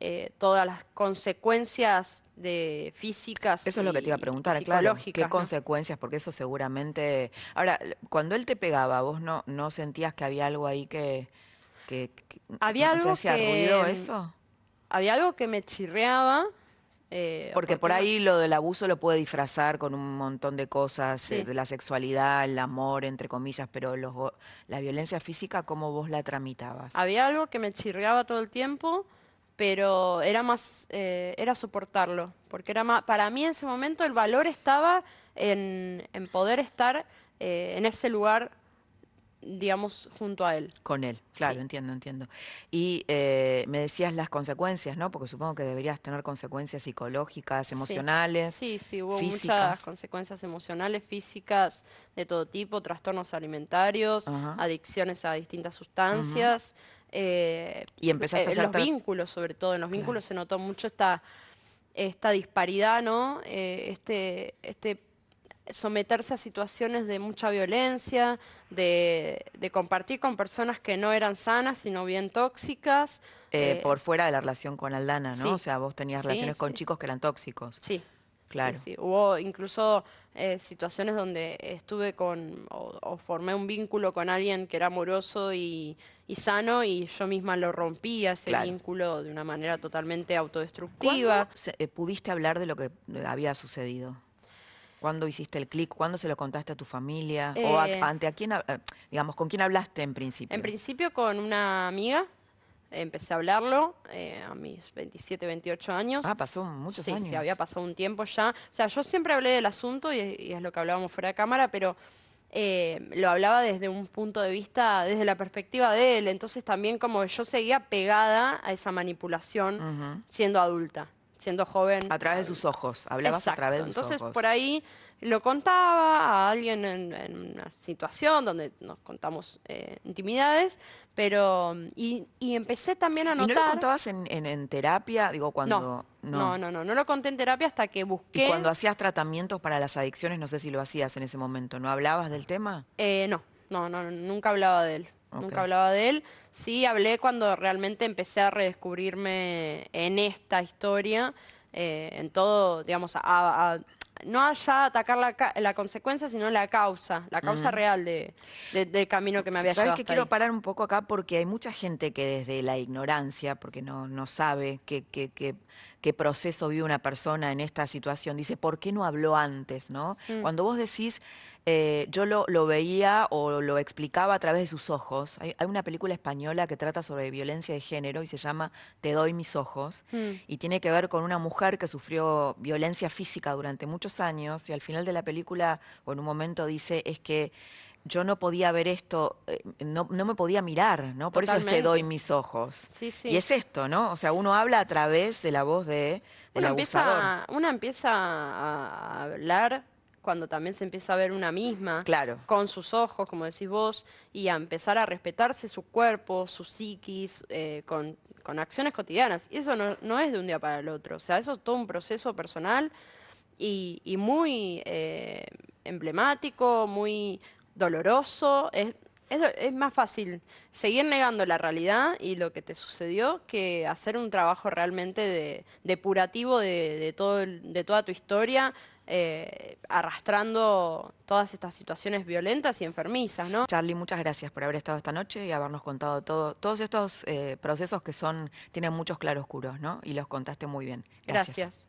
eh, todas las consecuencias de físicas. Eso es lo que te iba a preguntar, claro. ¿Qué consecuencias? Porque eso seguramente. Ahora, cuando él te pegaba, vos no, no sentías que había algo ahí que. que, había algo te hacía ruido eso? Había algo que me chirreaba. Eh, porque por ahí lo del abuso lo puede disfrazar con un montón de cosas, eh, de la sexualidad, el amor, entre comillas, pero los, la violencia física, ¿cómo vos la tramitabas? Había algo que me chirreaba todo el tiempo pero era más, eh, era soportarlo, porque era más, para mí en ese momento el valor estaba en, en poder estar eh, en ese lugar, digamos, junto a él. Con él, claro, entiendo, entiendo. Y eh, me decías las consecuencias, ¿no? Porque supongo que deberías tener consecuencias psicológicas, emocionales. Sí, sí, hubo muchas consecuencias emocionales, físicas, de todo tipo, trastornos alimentarios, adicciones a distintas sustancias. Eh, y empezaste a eh, hacer los vínculos, sobre todo, en los vínculos se notó mucho esta, esta disparidad, ¿no? Eh, este, este someterse a situaciones de mucha violencia, de, compartir con personas que no eran sanas, sino bien tóxicas. por fuera de la relación con Aldana, ¿no? O sea, vos tenías relaciones con chicos que eran tóxicos. Sí. Claro. Sí, Hubo incluso situaciones donde estuve con o, formé un vínculo con alguien que era amoroso y, y sano y yo misma lo rompía ese vínculo de una manera totalmente autodestructiva. ¿Cuándo eh, pudiste hablar de lo que había sucedido? ¿Cuándo hiciste el clic? ¿Cuándo se lo contaste a tu familia? ¿O eh. ante a quién, eh, digamos, con quién hablaste en principio? En principio con una amiga. Empecé a hablarlo a mis 27, 28 años. Ah, pasó muchos años. Sí, había pasado un tiempo ya. O sea, yo siempre hablé del asunto y, y es lo que hablábamos fuera de cámara, pero eh, lo hablaba desde un punto de vista, desde la perspectiva de él. Entonces también como yo seguía pegada a esa manipulación siendo adulta, siendo joven. A través de sus ojos, hablabas a través de sus ojos. Entonces por ahí lo contaba a alguien en, una situación donde nos contamos eh, intimidades, pero y, empecé también a notar. ¿Y no lo contabas en, terapia? Digo, cuando. No, no, no, no, lo conté en terapia hasta que busqué. ¿Y cuando hacías tratamientos para las adicciones, no sé si lo hacías en ese momento, ¿no hablabas del tema? Eh, no, no, no, nunca hablaba de él. Nunca hablaba de él. Sí hablé cuando realmente empecé a redescubrirme en esta historia, eh, en todo, digamos, a, no ya atacar la, la, consecuencia, sino la causa, la causa real de, del camino que me había ¿Sabes llevado. ¿Sabes que quiero parar un poco acá? Porque hay mucha gente que desde la ignorancia, porque no, no sabe qué, qué proceso vive una persona en esta situación, dice, ¿por qué no habló antes? ¿no? Mm. Cuando vos decís eh, yo lo, lo, veía o lo explicaba a través de sus ojos. Hay, una película española que trata sobre violencia de género y se llama Te doy mis ojos mm. y tiene que ver con una mujer que sufrió violencia física durante muchos años y al final de la película o en un momento dice es que yo no podía ver esto, eh, no, no, me podía mirar, ¿no? Por eso es te doy mis ojos. Y es esto, ¿no? O sea, uno habla a través de la voz de, del Empieza, una empieza a hablar cuando también se empieza a ver una misma claro. con sus ojos, como decís vos, y a empezar a respetarse su cuerpo, su psiquis, eh, con, acciones cotidianas. Y eso no, es de un día para el otro. O sea, eso es todo un proceso personal y, muy eh, emblemático, muy doloroso. Es, es, más fácil seguir negando la realidad y lo que te sucedió que hacer un trabajo realmente de, depurativo de, de, todo, de toda tu historia, eh, arrastrando todas estas situaciones violentas y enfermizas, ¿no? Charlie, muchas gracias por haber estado esta noche y habernos contado todo, todos estos eh, procesos que son, tienen muchos claroscuros, ¿no? Y los contaste muy bien. Gracias.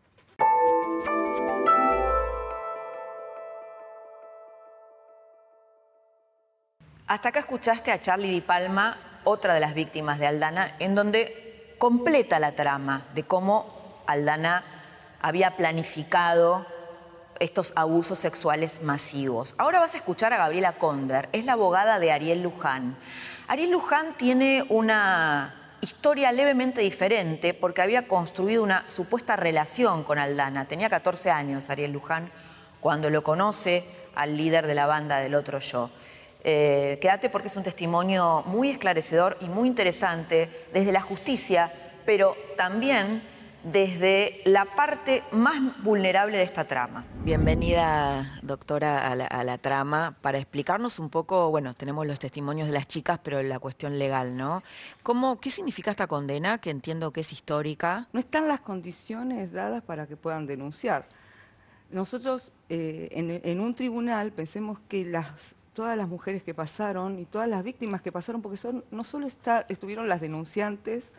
Hasta acá escuchaste a Charlie Di Palma, otra de las víctimas de Aldana, en donde completa la trama de cómo Aldana había planificado estos abusos sexuales masivos. Ahora vas a escuchar a Gabriela Conder, es la abogada de Ariel Luján. Ariel Luján tiene una historia levemente diferente porque había construido una supuesta relación con Aldana. Tenía 14 años Ariel Luján cuando lo conoce al líder de la banda del otro yo. Eh, quédate porque es un testimonio muy esclarecedor y muy interesante desde la justicia, pero también desde la parte más vulnerable de esta trama. Bienvenida, doctora, a la, trama para explicarnos un poco, bueno, tenemos los testimonios de las chicas, pero la cuestión legal, ¿no? ¿Cómo, ¿Qué significa esta condena, que entiendo que es histórica? No están las condiciones dadas para que puedan denunciar. Nosotros eh, en, un tribunal pensemos que las todas las mujeres que pasaron y todas las víctimas que pasaron, porque son no solo está, estuvieron las denunciantes,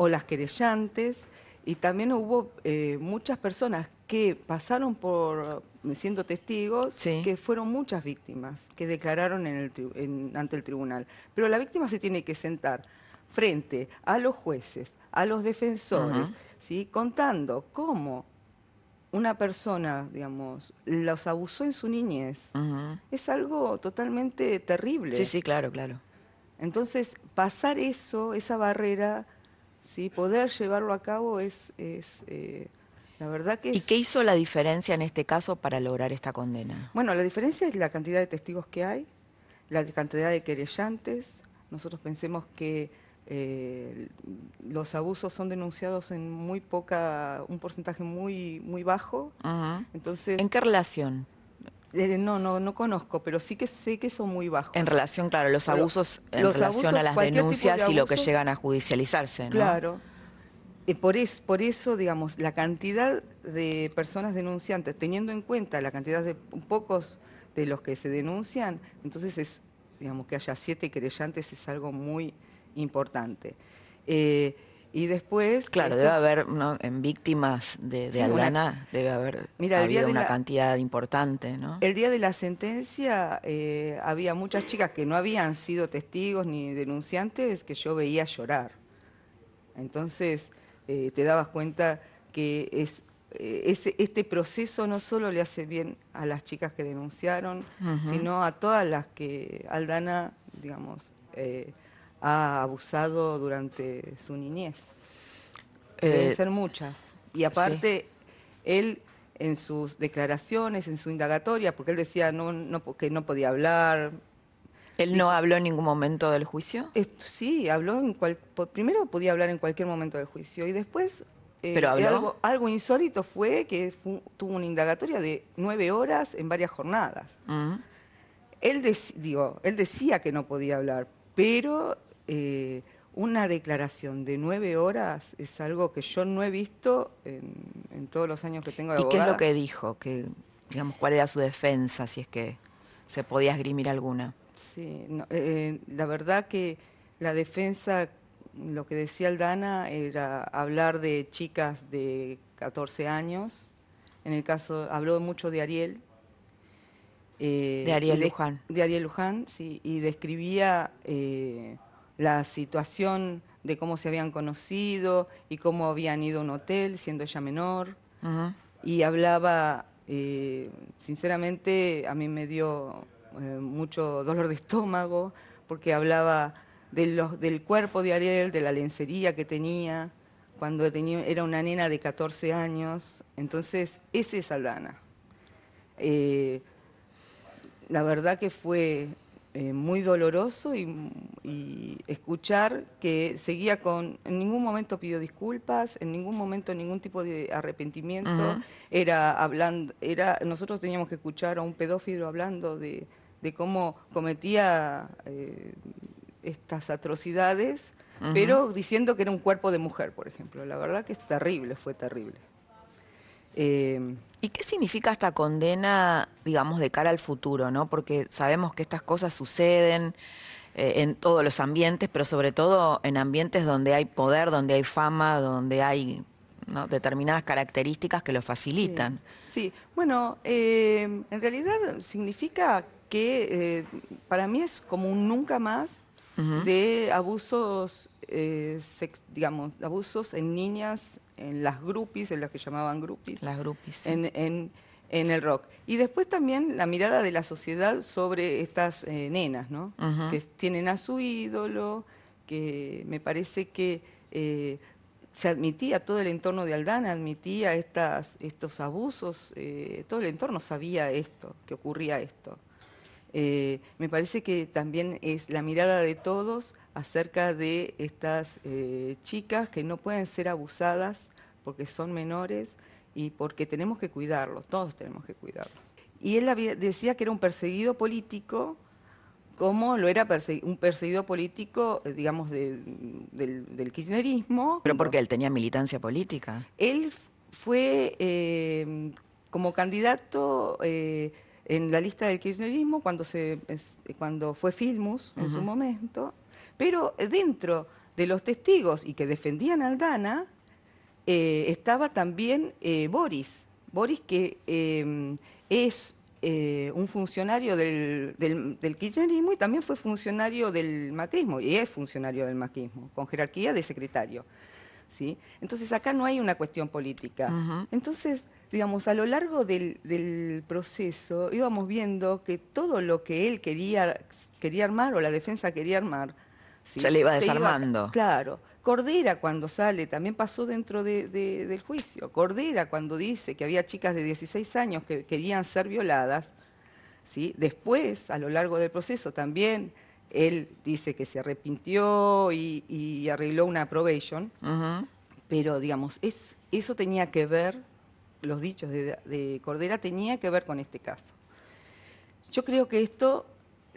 o las querellantes, y también hubo eh, muchas personas que pasaron por siendo testigos, que fueron muchas víctimas que declararon en el, ante el tribunal. Pero la víctima se tiene que sentar frente a los jueces, a los defensores, ¿sí? contando cómo una persona, digamos, los abusó en su niñez. Es algo totalmente terrible. Sí, sí, claro, claro. Entonces, pasar eso, esa barrera, ¿sí? Poder llevarlo a cabo es, es eh, la verdad que ¿Y qué hizo la diferencia en este caso para lograr esta condena? Bueno, la diferencia es la cantidad de testigos que hay, la cantidad de querellantes. Nosotros pensemos que eh, los abusos son denunciados en muy poca, un porcentaje muy, muy bajo. Entonces, ¿En qué relación? Eh, no, no, no conozco, pero sí que sé que son muy bajos. En relación, claro, los abusos en relación a las denuncias y lo que llegan a judicializarse, Claro. Y por, es, por eso, digamos, la cantidad de personas denunciantes, teniendo en cuenta la cantidad de pocos de los que se denuncian, entonces es, digamos, que haya siete querellantes es algo muy importante. Eh, y después... Claro, debe haber, en víctimas de, de Aldana, debe haber habido una cantidad importante, ¿no? El día de la sentencia eh, había muchas chicas que no habían sido testigos ni denunciantes que yo veía llorar. Entonces eh, te dabas cuenta que es, eh, este proceso no solo le hace bien a las chicas que denunciaron, sino a todas las que Aldana, digamos ha abusado durante su niñez. Deben eh, ser muchas. Y aparte, él en sus declaraciones, en su indagatoria, porque él decía no, no, que no podía hablar. ¿Él no habló en ningún momento del juicio? sí, habló en cual, primero podía hablar en cualquier momento del juicio y después eh, ¿Pero algo, algo, insólito fue que tuvo una indagatoria de nueve horas en varias jornadas. Mm. Él, digo, él decía que no podía hablar, pero eh, una declaración de nueve horas es algo que yo no he visto en, todos los años que tengo de ¿Y qué es lo que dijo? Que, digamos, ¿Cuál era su defensa, si es que se podía esgrimir alguna? Sí, eh, la verdad que la defensa, lo que decía Aldana era hablar de chicas de 14 años. En el caso, habló mucho de Ariel. Eh, de Ariel Luján. De Ariel Luján, sí, y describía la situación de cómo se habían conocido y cómo habían ido a un hotel siendo ella menor. Y hablaba, eh, sinceramente, a mí me dio eh, mucho dolor de estómago porque hablaba de los, del cuerpo de Ariel, de la lencería que tenía cuando tenía, era una nena de 14 años. Entonces, ese es Aldana. Eh, la verdad que fue eh, muy doloroso y, escuchar que seguía con, en ningún momento pidió disculpas, en ningún momento ningún tipo de arrepentimiento, era hablando, era, nosotros teníamos que escuchar a un pedófilo hablando de, cómo cometía eh, estas atrocidades, pero diciendo que era un cuerpo de mujer, por ejemplo. La verdad que es terrible, fue terrible. Eh, ¿Y qué significa esta condena, digamos, de cara al futuro? ¿no? Porque sabemos que estas cosas suceden eh, en todos los ambientes, pero sobre todo en ambientes donde hay poder, donde hay fama, donde hay determinadas características que lo facilitan. Sí, bueno, eh, en realidad significa que para mí es como un nunca más de abusos, digamos, abusos en niñas en las grupis, en las que llamaban grupis. Las grupis. En, en el rock. Y después también la mirada de la sociedad sobre estas eh, nenas, ¿no? Que tienen a su ídolo, que me parece que eh, se admitía, todo el entorno de Aldana admitía estas, estos abusos, eh, todo el entorno sabía esto, que ocurría esto. Me parece que también es la mirada de todos acerca de estas chicas que no pueden ser abusadas porque son menores y porque tenemos que cuidarlos, todos tenemos que cuidarlos. Y él decía que era un perseguido político, como lo era un perseguido político, eh, digamos, del, kirchnerismo. ¿Pero porque él tenía militancia política? Él fue eh, como candidato eh, en la lista del kirchnerismo cuando, se, cuando fue Filmus en su momento, pero dentro de los testigos y que defendían a Aldana, eh, estaba también eh, Boris. Boris que em, es eh, un funcionario del, del, kirchnerismo y también fue funcionario del macrismo, y es funcionario del macrismo, con jerarquía de secretario. ¿sí? Entonces acá no hay una cuestión política. Entonces, digamos, a lo largo del, proceso íbamos viendo que todo lo que él quería, quería armar o la defensa quería armar, se le iba desarmando. claro. Cordera cuando sale, también pasó dentro del juicio. Cordera cuando dice que había chicas de 16 años que querían ser violadas, ¿sí? después, a lo largo del proceso, también él dice que se arrepintió y, arregló una probation, pero digamos, es, eso tenía que ver, los dichos de, de Cordera tenía que ver con este caso. Yo creo que esto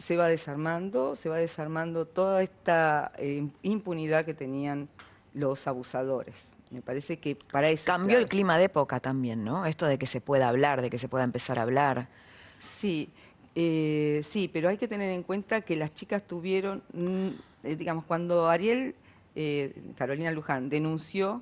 se va desarmando, se va desarmando toda esta eh, impunidad que tenían los abusadores. Me parece que para eso... Cambió el clima de época también, ¿no? Esto de que se pueda hablar, de que se pueda empezar a hablar. Sí, eh, sí, pero hay que tener en cuenta que las chicas tuvieron, mm, eh, digamos, cuando Ariel, Carolina Luján, denunció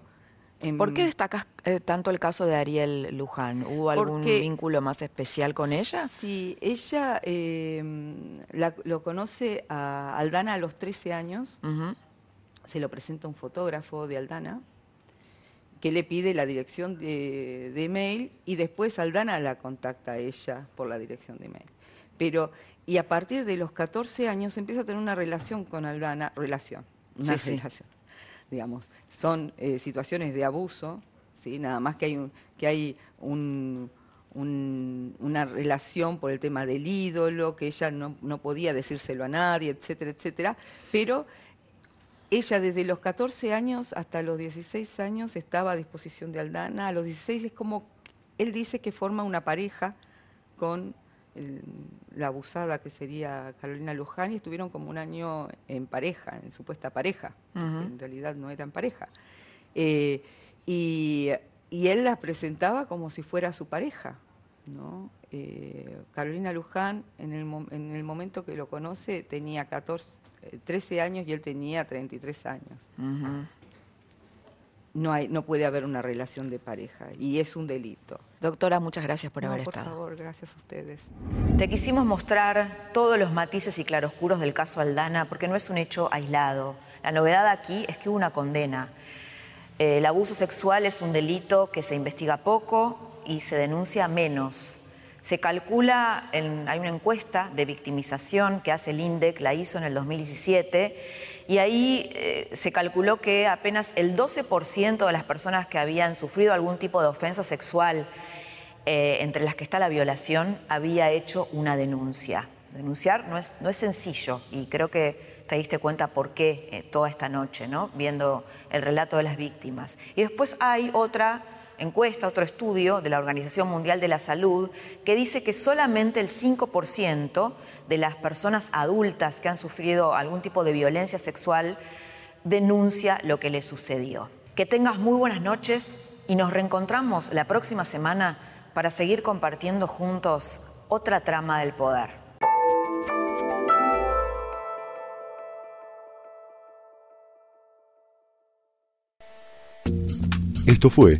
¿Por qué destacas eh, tanto el caso de Ariel Luján? ¿Hubo algún vínculo más especial con ella? Sí, ella em, lo conoce a Aldana a los 13 años. Se lo presenta un fotógrafo de Aldana que le pide la dirección de, de mail y después Aldana la contacta a ella por la dirección de mail. Pero, y a partir de los 14 años empieza a tener una relación con Aldana, relación, una relación digamos, son eh, situaciones de abuso, ¿sí? nada más que hay, un, que hay un, una relación por el tema del ídolo, que ella no, no, podía decírselo a nadie, etcétera, etcétera, pero ella desde los 14 años hasta los 16 años estaba a disposición de Aldana, a los 16 es como, él dice que forma una pareja con la abusada que sería Carolina Luján y estuvieron como un año en pareja, en supuesta pareja, en realidad no eran pareja. Eh, y, él las presentaba como si fuera su pareja. ¿no? Eh, Carolina Luján, en el, en el, momento que lo conoce, tenía 14, 13 eh, años y él tenía 33 años no, hay, no puede haber una relación de pareja y es un delito. Doctora, muchas gracias por haber estado. Por favor, gracias a ustedes. Te quisimos mostrar todos los matices y claroscuros del caso Aldana porque no es un hecho aislado. La novedad aquí es que hubo una condena. El abuso sexual es un delito que se investiga poco y se denuncia menos. Se calcula, hay una encuesta de victimización que hace el INDEC, la hizo en el 2017 y ahí eh, se calculó que apenas el 12% de las personas que habían sufrido algún tipo de ofensa sexual, eh, entre las que está la violación, había hecho una denuncia. Denunciar no es, no es sencillo y creo que te diste cuenta por qué eh, toda esta noche, ¿no? viendo el relato de las víctimas. Y después hay otra encuesta, otro estudio de la Organización Mundial de la Salud, que dice que solamente el 5% de las personas adultas que han sufrido algún tipo de violencia sexual denuncia lo que le sucedió. Que tengas muy buenas noches y nos reencontramos la próxima semana para seguir compartiendo juntos otra trama del poder. Esto fue